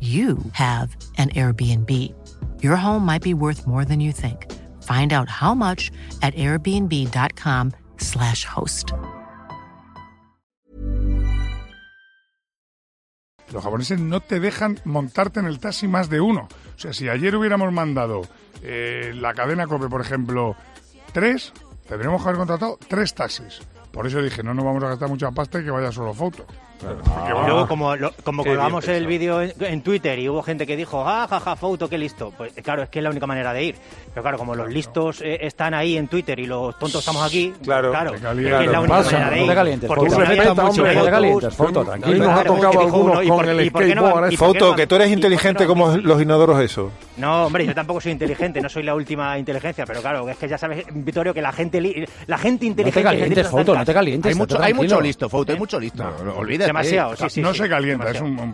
you have an Airbnb. Your home might be worth more than you think. Find out how much at airbnb.com/slash host. Los japoneses no te dejan montarte en el taxi más de uno. O sea, si ayer hubiéramos mandado eh, la cadena COPE, por ejemplo, tres, tendríamos que haber contratado tres taxis. Por eso dije, no nos vamos a gastar mucha pasta y que vaya solo foto. Va- luego, como, lo- como colgamos el vídeo en, en Twitter y hubo gente que dijo, ah, jaja, foto, qué listo. Pues claro, es que es la única manera de ir. Pero claro, como los listos eh, están ahí en Twitter y los tontos estamos aquí, Claro. claro, Te es que es la única Pasa, manera de no ir. te calientes, Porque foto. Respeta no te calientes, foto, tranquilo. Nos ha tocado algunos con el skateboard, Foto, que tú eres inteligente como los inodoros eso. No, hombre, yo tampoco soy inteligente, no soy la última inteligencia, pero claro, es que ya sabes, Vittorio, que la gente, la gente inteligente... calientes, que tiene Foto, no te calientes, Hay mucho, hay tranquilo. mucho listo, Foto, hay mucho listo. Demasiado, sí, sí. no sí, se calienta, es un, un-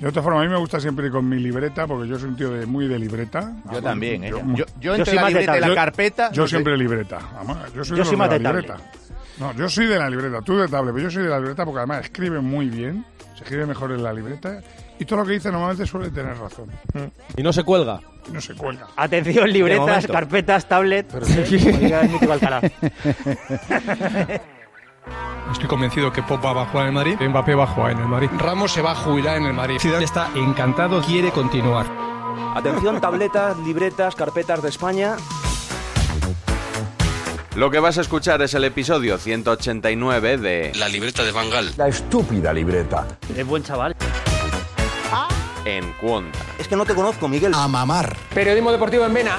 De otra forma, a mí me gusta siempre ir con mi libreta, porque yo soy un tío de, muy de libreta. Yo también, ¿eh? mu- Yo- yo entre la libreta y la yo- carpeta, Yo no sé. siempre libreta. Además, yo soy Yo de soy los más de de la tablet. libreta. No, yo soy de la libreta, tú de tablet, pero yo soy de la libreta porque además escribe muy bien, se escribe mejor en la libreta y todo lo que dice normalmente suele tener razón. Y no se cuelga. Y no se cuelga. Atención, libretas, carpetas, tablet. Mítico Alcalá. Estoy convencido que Pop va a jugar en el Madrid, Mbappé va a jugar en el Madrid, Ramos se va a jubilar en el Madrid. Zidane está encantado, quiere continuar. Atención, tabletas, libretas, carpetas de España. Lo que vas a escuchar es el episodio 189 de La libreta de Bangal. La estúpida libreta. Es buen chaval. En Cuonta. Es que no te conozco, Miguel. A mamar. Periodismo deportivo en Vena.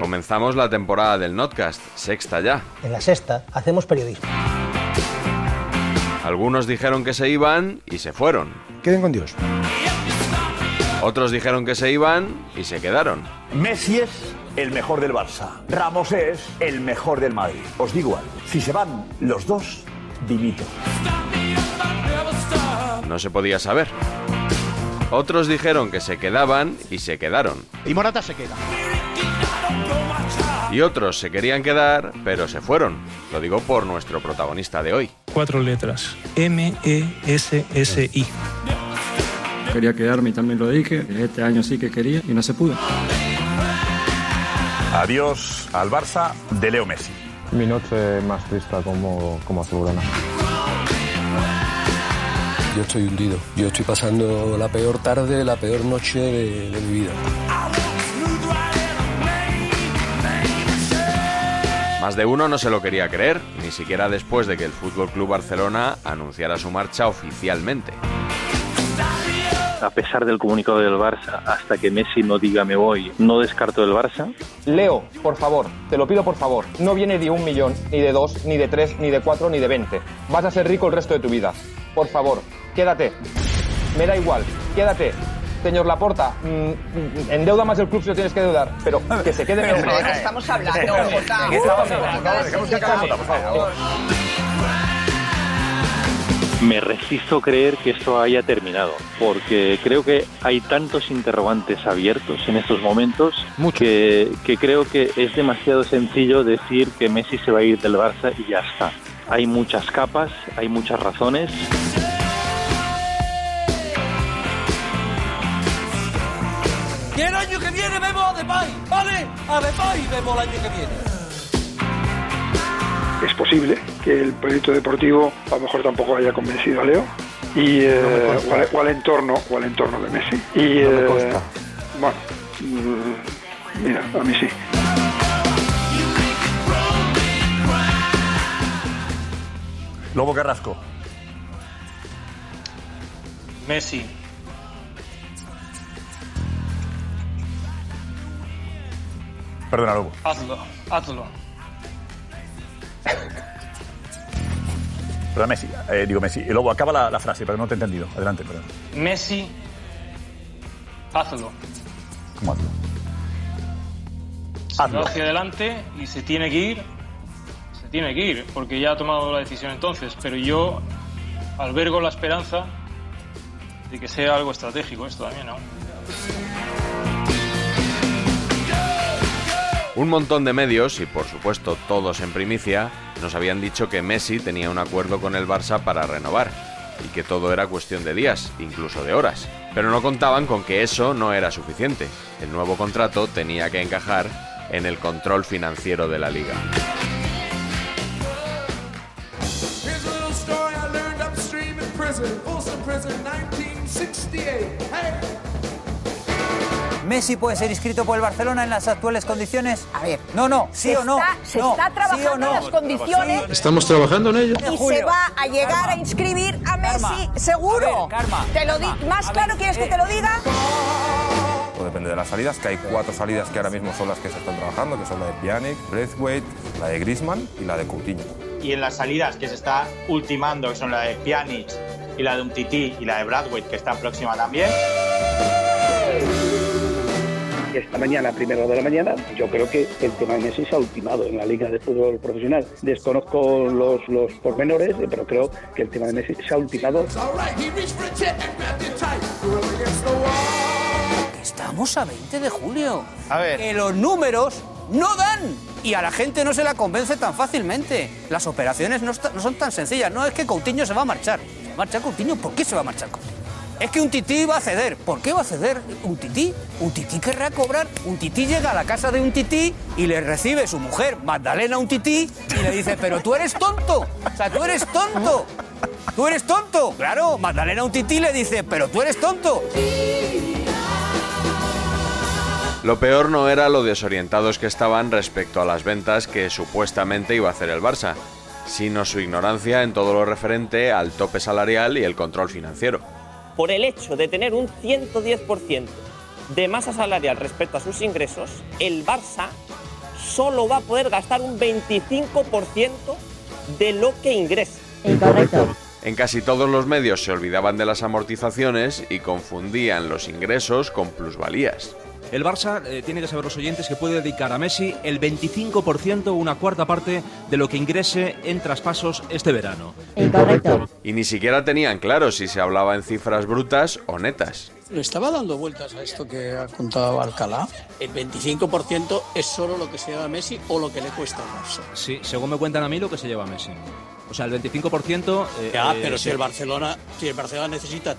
Comenzamos la temporada del Notcast, sexta ya. En la sexta hacemos periodismo. Algunos dijeron que se iban y se fueron. Queden con Dios. Otros dijeron que se iban y se quedaron. Messi es el mejor del Barça. Ramos es el mejor del Madrid. Os digo algo. Si se van los dos, dimito. No se podía saber. Otros dijeron que se quedaban y se quedaron. Y Morata se queda. Y otros se querían quedar, pero se fueron. Lo digo por nuestro protagonista de hoy. Cuatro letras. M-E-S-S-I. Quería quedarme y también lo dije. Este año sí que quería y no se pudo. Adiós al Barça de Leo Messi. Mi noche más triste como, como azulgrana. Yo estoy hundido. Yo estoy pasando la peor tarde, la peor noche de, de mi vida. Más de uno no se lo quería creer, ni siquiera después de que el Fútbol Club Barcelona anunciara su marcha oficialmente. A pesar del comunicado del Barça, hasta que Messi no diga me voy, no descarto el Barça. Leo, por favor, te lo pido por favor. No viene de un millón, ni de dos, ni de tres, ni de cuatro, ni de veinte. Vas a ser rico el resto de tu vida. Por favor, quédate. Me da igual, quédate. Señor Laporta, mm, mm, endeuda más el club si lo tienes que deudar, pero que se quede Pero, Messi. ¿de qué estamos hablando. Me resisto a creer que esto haya terminado, porque creo que hay tantos interrogantes abiertos en estos momentos que, que creo que es demasiado sencillo decir que Messi se va a ir del Barça y ya está. Hay muchas capas, hay muchas razones. Y el año que viene vemos a Depay, ¿vale? A Depay vemos el año que viene. Es posible que el proyecto deportivo a lo mejor tampoco haya convencido a Leo y eh, o, al, o al entorno o al entorno de Messi. Y No me eh, bueno, mm, mira, a mí sí. Lobo Carrasco. Messi. Perdona, Lobo. Hazlo, hazlo. Perdona, Messi. Eh, digo Messi. Y Lobo, acaba la, la frase, pero no te he entendido. Adelante, perdón. Messi. Hazlo. ¿Cómo hazlo? Se va hacia adelante y se tiene que ir. Se tiene que ir, porque ya ha tomado la decisión entonces. Pero yo albergo la esperanza de que sea algo estratégico esto también, ¿no? Un montón de medios, y por supuesto todos en primicia, nos habían dicho que Messi tenía un acuerdo con el Barça para renovar, y que todo era cuestión de días, incluso de horas. Pero no contaban con que eso no era suficiente. El nuevo contrato tenía que encajar en el control financiero de la liga. ¿Messi puede ser inscrito por el Barcelona en las actuales condiciones? A ver. No, no, sí o no. se No, está sí trabajando no. en las condiciones Estamos trabajando en ello. y se va a llegar a inscribir a Messi, seguro. te lo di- ¿Más claro quieres que te lo diga? Todo depende de las salidas, que hay cuatro salidas que ahora mismo son las que se están trabajando, que son la de Pjanic, Braithwaite, la de Griezmann y la de Coutinho. Y en las salidas que se está ultimando, que son la de Pjanic y la de Umtiti y la de Bradwaite, que está próxima también. Esta mañana, hora de la mañana, yo creo que el tema de Messi se ha ultimado en la Liga de Fútbol Profesional. Desconozco los, los pormenores, pero creo que el tema de Messi se ha ultimado. Estamos a 20 de julio. A ver. Que los números no dan. Y a la gente no se la convence tan fácilmente. Las operaciones no, no son tan sencillas. No es que Coutinho se va a marchar. ¿Se va a marchar Coutinho? ¿Por qué se va a marchar Coutinho? Es que un tití va a ceder. ¿Por qué va a ceder un tití? Un tití querrá cobrar. Un tití llega a la casa de un tití y le recibe su mujer, Magdalena, un tití, y le dice, pero tú eres tonto. O sea, tú eres tonto. Tú eres tonto. Claro, Magdalena, un tití, le dice, pero tú eres tonto. Lo peor no era lo desorientados que estaban respecto a las ventas que supuestamente iba a hacer el Barça, sino su ignorancia en todo lo referente al tope salarial y el control financiero. Por el hecho de tener un 110% de masa salarial respecto a sus ingresos, el Barça solo va a poder gastar un 25% de lo que ingresa. En casi todos los medios se olvidaban de las amortizaciones y confundían los ingresos con plusvalías. El Barça eh, tiene que saber los oyentes que puede dedicar a Messi el 25% o una cuarta parte de lo que ingrese en traspasos este verano. Y ni siquiera tenían claro si se hablaba en cifras brutas o netas. Le estaba dando vueltas a esto que ha contado Alcalá. El 25% es solo lo que se lleva Messi o lo que le cuesta al Barça. Sí, según me cuentan a mí, lo que se lleva Messi. O sea, el 25%... eh, Ya, eh, pero si sí. el Barcelona, si el Barcelona necesita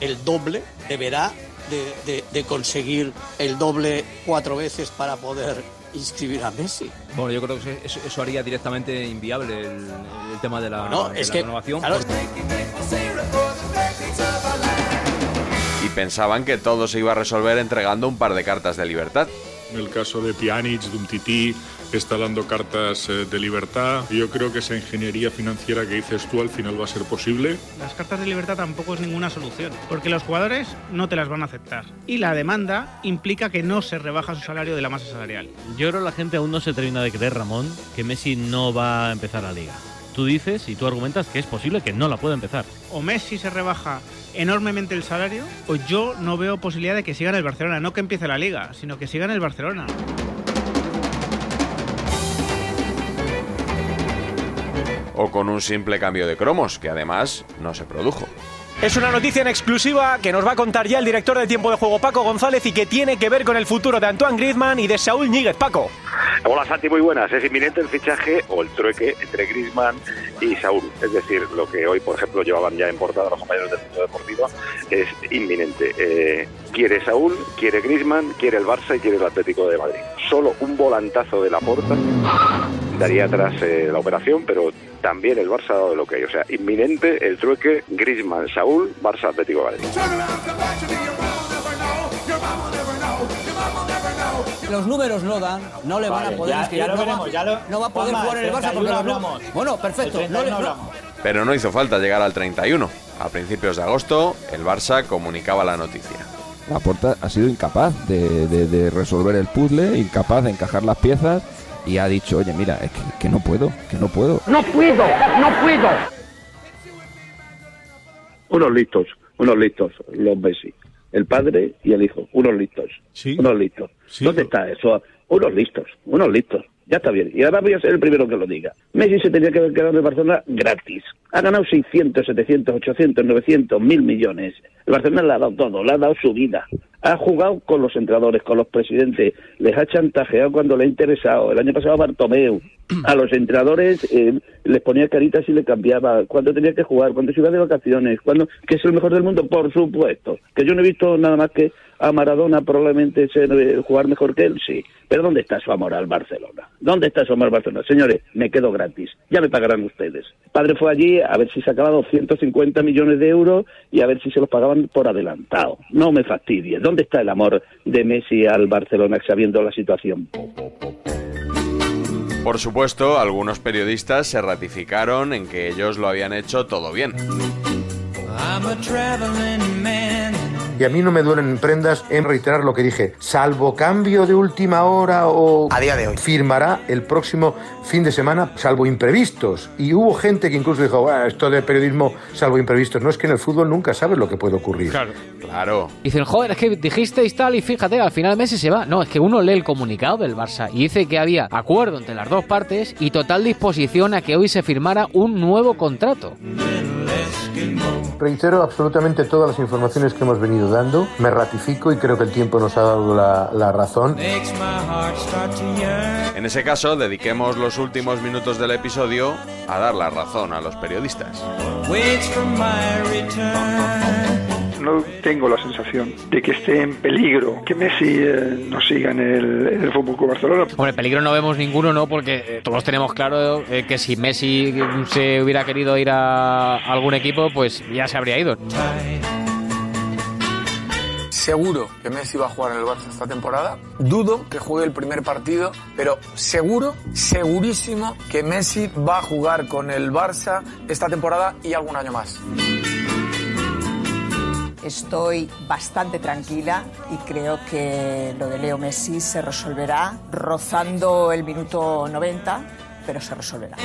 el doble, deberá de, de- de conseguir el doble cuatro veces para poder inscribir a Messi. Bueno, yo creo que eso, eso haría directamente inviable el, el tema de la, Bueno, de es la que, renovación. claro, Y pensaban que todo se iba a resolver entregando un par de cartas de libertad. En el caso de Pjanic, de Umtiti, está dando cartas eh, de libertad. Yo creo que esa ingeniería financiera que dices tú al final va a ser posible. Las cartas de libertad tampoco es ninguna solución, porque los jugadores no te las van a aceptar. Y la demanda implica que no se rebaja su salario de la masa salarial. Yo creo que la gente aún no se termina de creer, Ramón, que Messi no va a empezar la liga. Tú dices y tú argumentas que es posible que no la pueda empezar. O Messi se rebaja enormemente el salario, o yo no veo posibilidad de que siga en el Barcelona. No que empiece la liga, sino que siga en el Barcelona. O con un simple cambio de cromos, que además no se produjo. Es una noticia en exclusiva que nos va a contar ya el director de tiempo de juego Paco González y que tiene que ver con el futuro de Antoine Griezmann y de Saúl Ñíguez. Paco. Hola Santi, muy buenas. Es inminente el fichaje o el trueque entre Griezmann y Saúl. Es decir, lo que hoy, por ejemplo, llevaban ya en portada los compañeros del mundo deportivo es inminente. Eh, quiere Saúl, quiere Griezmann, quiere el Barça y quiere el Atlético de Madrid. Solo un volantazo de la porta daría atrás eh, la operación, pero también el Barça ha dado lo que hay. O sea, inminente el trueque Griezmann, Saúl, Barça, Atlético de Madrid. Los números no dan, no le van Vale, a poder ya- inscribir, ya lo no, veremos, va, ya lo- no va a poder Juanma, jugar en el Barça porque 31 los hablamos. Bueno, perfecto. No le- 31 no- hablamos. Pero no hizo falta llegar al 31. A principios de agosto, el Barça comunicaba la noticia. Laporta ha sido incapaz de, de- de resolver el puzzle, incapaz de encajar las piezas y ha dicho, oye, mira, es que, que no puedo, que no puedo. No puedo, no puedo. Unos listos, unos listos, los Messi. El padre y el hijo, unos listos. Unos listos. ¿Dónde está eso? Unos listos, unos listos. Ya está bien. Y ahora voy a ser el primero que lo diga. Messi se tenía que haber quedado en el Barcelona gratis. Ha ganado 600, 700, 800, 900, mil millones. El Barcelona le ha dado todo, le ha dado su vida. Ha jugado con los entrenadores, con los presidentes, les ha chantajeado cuando le ha interesado. El año pasado a Bartomeu, a los entrenadores eh, les ponía caritas y le cambiaba. Cuándo tenía que jugar, cuándo se iba de vacaciones, cuándo que es el mejor del mundo, por supuesto. Que yo no he visto nada más que a Maradona probablemente ser, eh, jugar mejor que él, sí. Pero ¿dónde está su amor al Barcelona? ¿Dónde está su amor al Barcelona? Señores, me quedo gratis. Ya me pagarán ustedes. El padre fue allí a ver si sacaba 250 millones de euros y a ver si se los pagaban por adelantado. No me fastidie. ¿Dónde está el amor de Messi al Barcelona sabiendo la situación? Por supuesto, algunos periodistas se ratificaron en que ellos lo habían hecho todo bien. Y a mí no me duelen prendas en reiterar lo que dije. Salvo cambio de última hora o... A día de hoy. Firmará el próximo fin de semana, salvo imprevistos. Y hubo gente que incluso dijo, bueno, esto de periodismo, salvo imprevistos. No es que en el fútbol nunca sabes lo que puede ocurrir. Claro. Claro. Dicen, joder, es que dijisteis tal y fíjate, al final Messi se va. No, es que uno lee el comunicado del Barça y dice que había acuerdo entre las dos partes y total disposición a que hoy se firmara un nuevo contrato. Reitero absolutamente todas las informaciones que hemos venido dando. Me ratifico y creo que el tiempo nos ha dado la, la razón. En ese caso, dediquemos los últimos minutos del episodio a dar la razón a los periodistas. No tengo la sensación de que esté en peligro que Messi eh, no siga en el, en el Fútbol Club Barcelona. Hombre, peligro no vemos ninguno, ¿no? Porque eh, todos tenemos claro eh, que si Messi se hubiera querido ir a algún equipo, pues ya se habría ido. Seguro que Messi va a jugar en el Barça esta temporada. Dudo que juegue el primer partido, pero seguro, segurísimo que Messi va a jugar con el Barça esta temporada y algún año más. Estoy bastante tranquila y creo que lo de Leo Messi se resolverá rozando el minuto 90, pero se resolverá.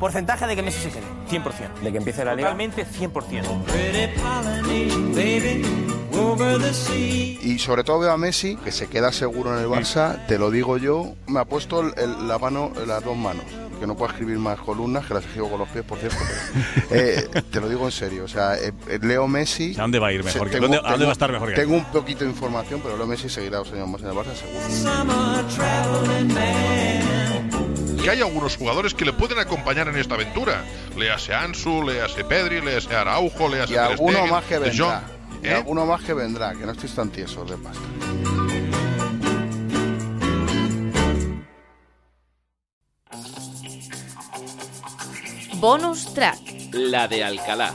Porcentaje de que Messi se quede, 100%. De que empiece la liga. Totalmente 100%. Y sobre todo veo a Messi, que se queda seguro en el Barça, te lo digo yo, me ha puesto el- el- la mano, las dos manos, que no puedo escribir más columnas, que las escribo con los pies, por cierto, pero eh, te lo digo en serio, o sea, eh, eh, Leo Messi... ¿A dónde va a ir mejor se- que- dónde- a dónde va a estar mejor que Tengo un poquito de información, pero Leo Messi seguirá dos años más en el Barça, seguro. Que hay algunos jugadores que le pueden acompañar en esta aventura. Léase Ansu, léase Pedri, léase Araujo, léase Y Ter alguno Stegen, más que vendrá. Y alguno más que vendrá, que no estéis tan tiesos de pasta. Bonus track. La de Alcalá.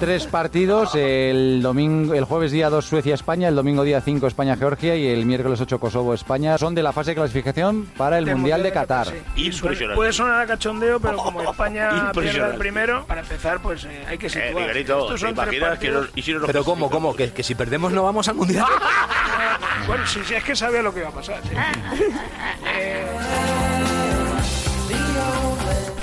Tres partidos, el domingo, el jueves día 2 Suecia-España, el domingo día 5 España-Georgia y el miércoles 8 Kosovo-España. Son de la fase de clasificación para el Mundial de Mundial de Qatar. Impresionante. Puede sonar a cachondeo, pero como España pierde el primero, para empezar, pues eh, hay que situar. Miguelito, Estos son ¿te tres imaginas que nos- si Pero? ¿cómo, cómo? Que, que si perdemos no vamos al mundial. Bueno, sí, sí, es que sabía lo que iba a pasar. sí. Eh,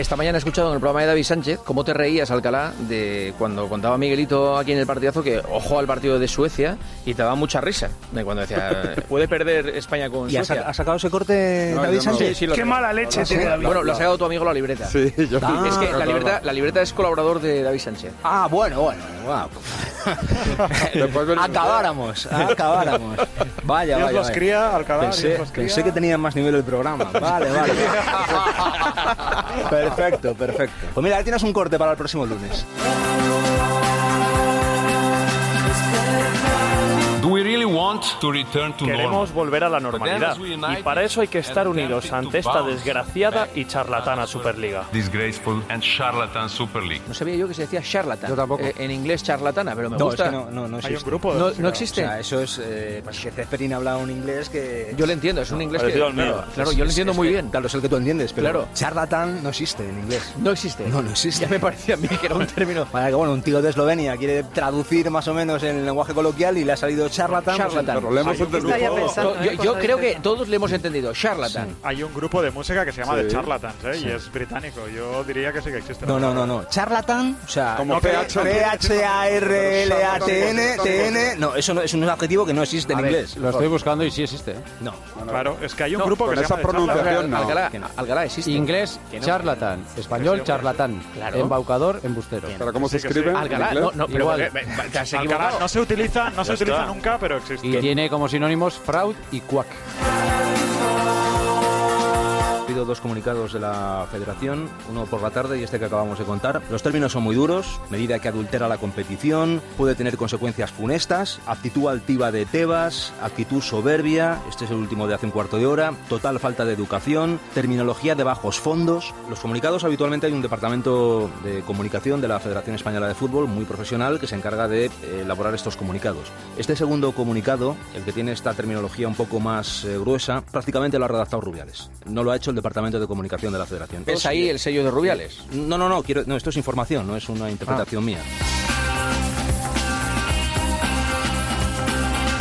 esta mañana he escuchado en el programa de David Sánchez cómo te reías, Alcalá, de cuando contaba Miguelito aquí en el partidazo que ojo al partido de Suecia y te daba mucha risa. De cuando decía, puede perder España con ¿Y ha, Suecia. sa- ha sacado ese corte No, David no. Sánchez? Sí, sí, lo sé. Sí. Bueno, lo ha sacado tu amigo la libreta. Sí, yo- Es que la Ah. libreta, la libreta es colaborador de David Sánchez. Ah, bueno, bueno. guau. Acabáramos, acabáramos. Vaya, Dios vaya. los vaya. cría, Alcalá, Pensé, Dios los cría. pensé que tenía más nivel el programa. Vale, vale. perfecto, perfecto. Pues mira, ahí tienes un corte para el próximo lunes. Queremos volver a la normalidad y para eso hay que estar unidos ante esta desgraciada y charlatana Superliga. Disgraceful and charlatan Super League. No sabía yo que se decía charlatan. Yo tampoco. Eh, en inglés charlatana, pero me No, gusta. es que no, no, no existe. No, no existe. O sea, eso es. Eh, pues que Zeppelin habla un inglés que. Yo lo entiendo, es un inglés que- claro, claro, yo lo entiendo muy bien. Claro, es el que tú entiendes, pero. Claro. Charlatan no existe en inglés. No existe. No, no existe. Ya me parecía a mí que era un término. Vaya que bueno, un tío de Eslovenia quiere traducir más o menos en el lenguaje coloquial y le ha salido charlatan. pues, Charlatan. pero lo hemos entendido. yo, yo creo que todos le hemos entendido. Charlatan. Hay un grupo de música que se llama Sí. The Charlatans, ¿eh? Sí. y es británico. Yo diría que sí que existe. No, no, no, no. Charlatan, o sea, Como. P-H-A-R-L-A-T-N, T-N. No, eso no es un adjetivo que no existe en inglés. Lo estoy buscando y sí existe. ¿eh? No. Claro, es que hay un No, grupo que se esa llama pronunciación no. Alcalá, existe. Inglés, charlatán. Español, charlatán. Claro. Embaucador, embustero. ¿Pero cómo se Sí escribe sí. Alcalá, no, pero eh, eh, Alcalá no se utiliza, no se utiliza nunca, pero existe. Tiene como sinónimos fraud y cuac. Dos comunicados de la federación, uno por la tarde y este que acabamos de contar. Los términos son muy duros, medida que adultera la competición, puede tener consecuencias funestas, actitud altiva de Tebas, actitud soberbia, este es el último de hace un cuarto de hora, total falta de educación, terminología de bajos fondos. Los comunicados habitualmente hay un departamento de comunicación de la Federación Española de Fútbol muy profesional que se encarga de eh, elaborar estos comunicados. Este segundo comunicado, el que tiene esta terminología un poco más eh, gruesa, prácticamente lo ha redactado Rubiales. No lo ha hecho el Departamento de Comunicación de la Federación. ¿Ves ahí el sello de Rubiales? No, no, no, quiero, no, esto es información, no es una interpretación Ah. mía.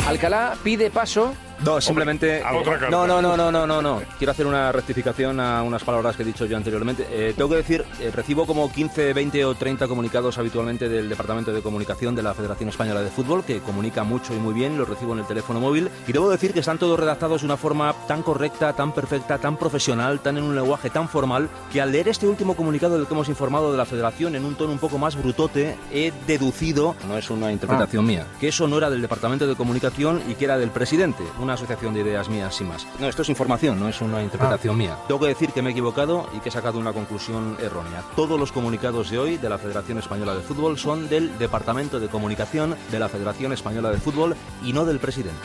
Alcalá pide paso. No, simplemente. carta. No, no, no, no, no, no, no. Quiero hacer una rectificación a unas palabras que he dicho yo anteriormente. Eh, tengo que decir, eh, recibo como 15, 20 o 30 comunicados habitualmente del Departamento de Comunicación de la Federación Española de Fútbol, que comunica mucho y muy bien, los recibo en el teléfono móvil. Y debo decir que están todos redactados de una forma tan correcta, tan perfecta, tan profesional, tan en un lenguaje tan formal, que al leer este último comunicado del que hemos informado de la Federación en un tono un poco más brutote, he deducido, no es una interpretación mía, que eso no era del Departamento de Comunicación y que era del presidente, una asociación de ideas mías sin más. No, esto es información, no es una interpretación mía. Tengo que decir que me he equivocado y que he sacado una conclusión errónea. Todos los comunicados de hoy de la Federación Española de Fútbol son del Departamento de Comunicación de la Federación Española de Fútbol y no del presidente.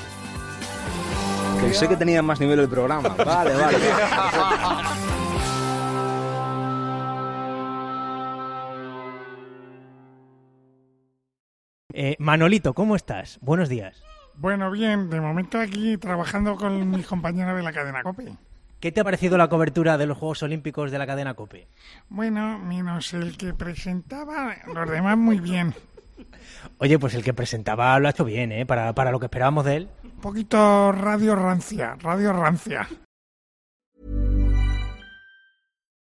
Pensé que tenía más nivel el programa. Vale, vale. Eh, Manolito, ¿cómo estás? Buenos días. Bueno, bien, de momento aquí trabajando con mis compañeros de la cadena COPE. ¿Qué te ha parecido la cobertura de los Juegos Olímpicos de la cadena COPE? Bueno, menos el que presentaba, los demás muy bien. Oye, pues el que presentaba lo ha hecho bien, ¿eh? Para, para lo que esperábamos de él. Un poquito radio rancia, radio rancia.